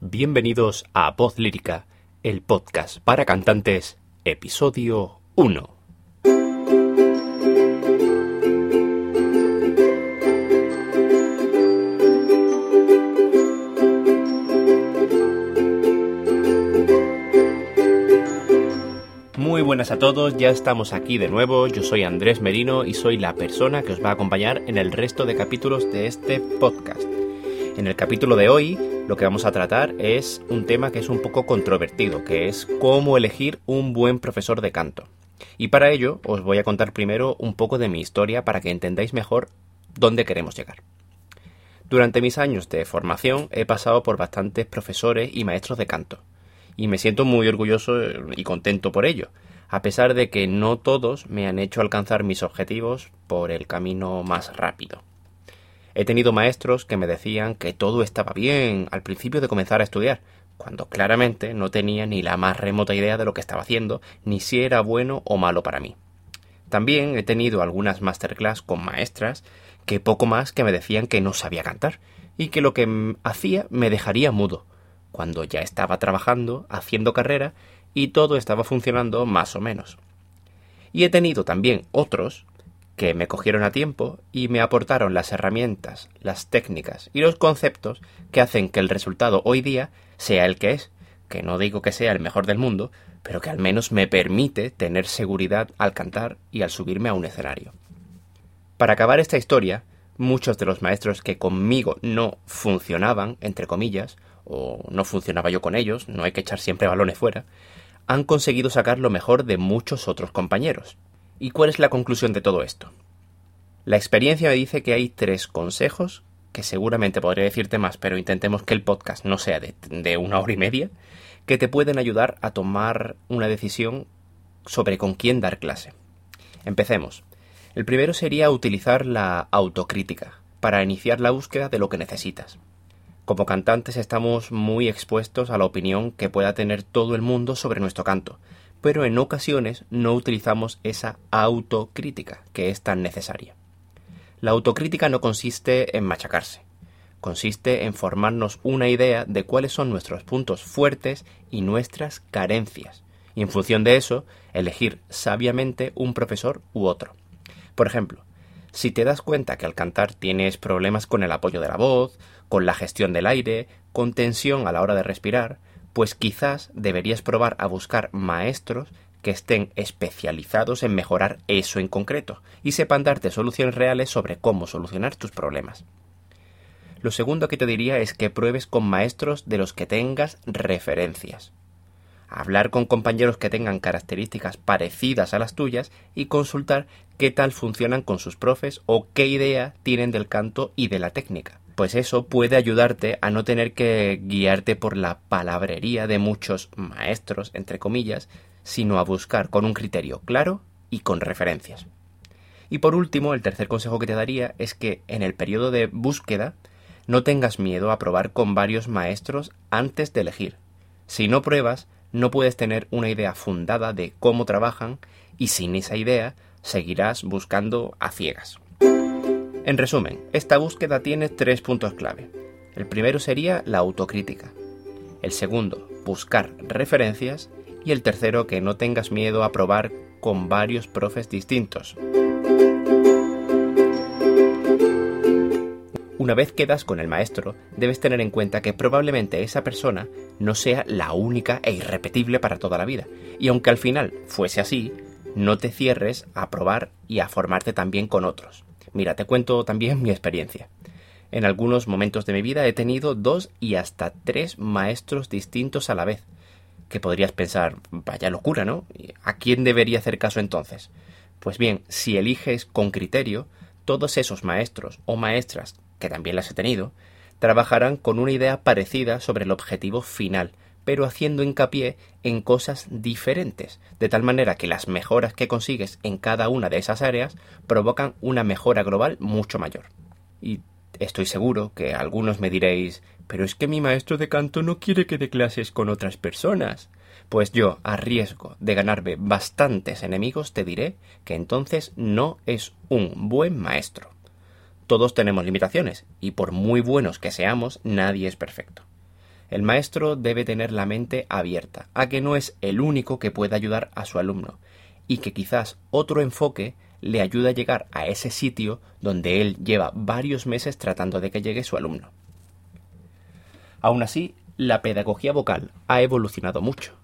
Bienvenidos a Voz Lírica, el podcast para cantantes, episodio 1. Muy buenas a todos, ya estamos aquí de nuevo, yo soy Andrés Merino y soy la persona que os va a acompañar en el resto de capítulos de este podcast. En el capítulo de hoy lo que vamos a tratar es un tema que es un poco controvertido, que es cómo elegir un buen profesor de canto. Y para ello os voy a contar primero un poco de mi historia para que entendáis mejor dónde queremos llegar. Durante mis años de formación he pasado por bastantes profesores y maestros de canto y me siento muy orgulloso y contento por ello, a pesar de que no todos me han hecho alcanzar mis objetivos por el camino más rápido. He tenido maestros que me decían que todo estaba bien al principio de comenzar a estudiar, cuando claramente no tenía ni la más remota idea de lo que estaba haciendo, ni si era bueno o malo para mí. También he tenido algunas masterclass con maestras que poco más que me decían que no sabía cantar y que lo que hacía me dejaría mudo, cuando ya estaba trabajando, haciendo carrera y todo estaba funcionando más o menos. Y he tenido también otros que me cogieron a tiempo y me aportaron las herramientas, las técnicas y los conceptos que hacen que el resultado hoy día sea el que es, que no digo que sea el mejor del mundo, pero que al menos me permite tener seguridad al cantar y al subirme a un escenario. Para acabar esta historia, muchos de los maestros que conmigo no funcionaban, entre comillas, o no funcionaba yo con ellos, no hay que echar siempre balones fuera, han conseguido sacar lo mejor de muchos otros compañeros. ¿Y cuál es la conclusión de todo esto? La experiencia me dice que hay tres consejos, que seguramente podría decirte más, pero intentemos que el podcast no sea de, una hora y media, que te pueden ayudar a tomar una decisión sobre con quién dar clase. Empecemos. El primero sería utilizar la autocrítica para iniciar la búsqueda de lo que necesitas. Como cantantes estamos muy expuestos a la opinión que pueda tener todo el mundo sobre nuestro canto, pero en ocasiones no utilizamos esa autocrítica que es tan necesaria. La autocrítica no consiste en machacarse, consiste en formarnos una idea de cuáles son nuestros puntos fuertes y nuestras carencias, y en función de eso, elegir sabiamente un profesor u otro. Por ejemplo, si te das cuenta que al cantar tienes problemas con el apoyo de la voz, con la gestión del aire, con tensión a la hora de respirar, pues quizás deberías probar a buscar maestros que estén especializados en mejorar eso en concreto y sepan darte soluciones reales sobre cómo solucionar tus problemas. Lo segundo que te diría es que pruebes con maestros de los que tengas referencias. Hablar con compañeros que tengan características parecidas a las tuyas y consultar qué tal funcionan con sus profes o qué idea tienen del canto y de la técnica pues eso puede ayudarte a no tener que guiarte por la palabrería de muchos maestros, entre comillas, sino a buscar con un criterio claro y con referencias. Y por último, el tercer consejo que te daría es que en el periodo de búsqueda no tengas miedo a probar con varios maestros antes de elegir. Si no pruebas, no puedes tener una idea fundada de cómo trabajan y sin esa idea seguirás buscando a ciegas. En resumen, esta búsqueda tiene tres puntos clave. El primero sería la autocrítica. El segundo, buscar referencias. Y el tercero, que no tengas miedo a probar con varios profes distintos. Una vez quedas con el maestro, debes tener en cuenta que probablemente esa persona no sea la única e irrepetible para toda la vida. Y aunque al final fuese así, no te cierres a probar y a formarte también con otros. Mira, te cuento también mi experiencia. En algunos momentos de mi vida he tenido dos y hasta tres maestros distintos a la vez. Que podrías pensar, vaya locura, ¿no? ¿A quién debería hacer caso entonces? Pues bien, si eliges con criterio, todos esos maestros o maestras, que también las he tenido, trabajarán con una idea parecida sobre el objetivo final, pero haciendo hincapié en cosas diferentes, de tal manera que las mejoras que consigues en cada una de esas áreas provocan una mejora global mucho mayor. Y estoy seguro que algunos me diréis, pero es que mi maestro de canto no quiere que dé clases con otras personas. Pues yo, a riesgo de ganarme bastantes enemigos, te diré que entonces no es un buen maestro. Todos tenemos limitaciones, y por muy buenos que seamos, nadie es perfecto. El maestro debe tener la mente abierta a que no es el único que puede ayudar a su alumno, y que quizás otro enfoque le ayude a llegar a ese sitio donde él lleva varios meses tratando de que llegue su alumno. Aún así, la pedagogía vocal ha evolucionado mucho.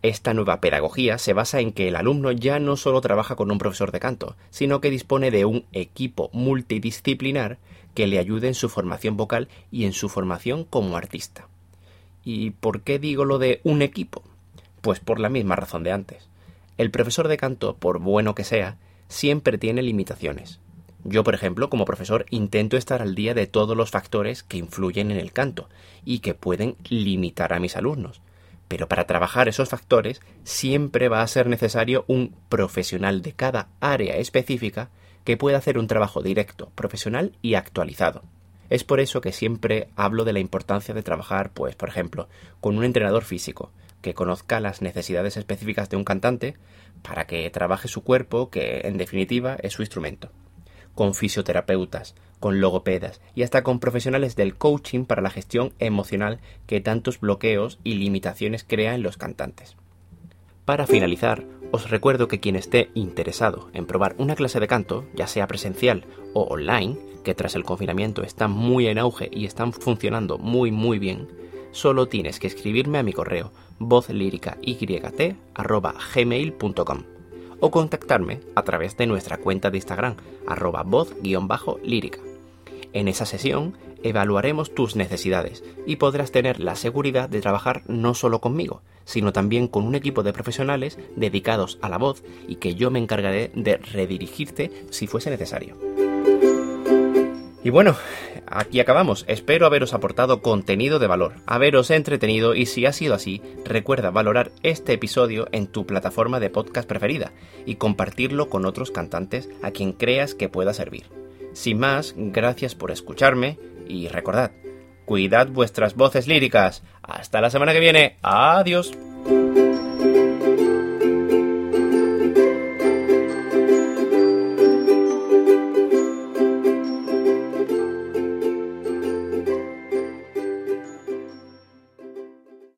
Esta nueva pedagogía se basa en que el alumno ya no solo trabaja con un profesor de canto, sino que dispone de un equipo multidisciplinar que le ayude en su formación vocal y en su formación como artista. ¿Y por qué digo lo de un equipo? Pues por la misma razón de antes. El profesor de canto, por bueno que sea, siempre tiene limitaciones. Yo, por ejemplo, como profesor, intento estar al día de todos los factores que influyen en el canto y que pueden limitar a mis alumnos pero para trabajar esos factores siempre va a ser necesario un profesional de cada área específica que pueda hacer un trabajo directo, profesional y actualizado. Es por eso que siempre hablo de la importancia de trabajar, pues, por ejemplo, con un entrenador físico, que conozca las necesidades específicas de un cantante para que trabaje su cuerpo, que en definitiva es su instrumento. Con fisioterapeutas, con logopedas y hasta con profesionales del coaching para la gestión emocional que tantos bloqueos y limitaciones crea en los cantantes. Para finalizar, os recuerdo que quien esté interesado en probar una clase de canto, ya sea presencial o online, que tras el confinamiento están muy en auge y están funcionando muy muy bien, solo tienes que escribirme a mi correo vozlíricayt.gmail.com o contactarme a través de nuestra cuenta de Instagram, arroba voz-lírica. En esa sesión evaluaremos tus necesidades y podrás tener la seguridad de trabajar no solo conmigo, sino también con un equipo de profesionales dedicados a la voz y que yo me encargaré de redirigirte si fuese necesario. Y bueno, aquí acabamos. Espero haberos aportado contenido de valor, haberos entretenido y si ha sido así, recuerda valorar este episodio en tu plataforma de podcast preferida y compartirlo con otros cantantes a quien creas que pueda servir. Sin más, gracias por escucharme y recordad, cuidad vuestras voces líricas. Hasta la semana que viene. Adiós.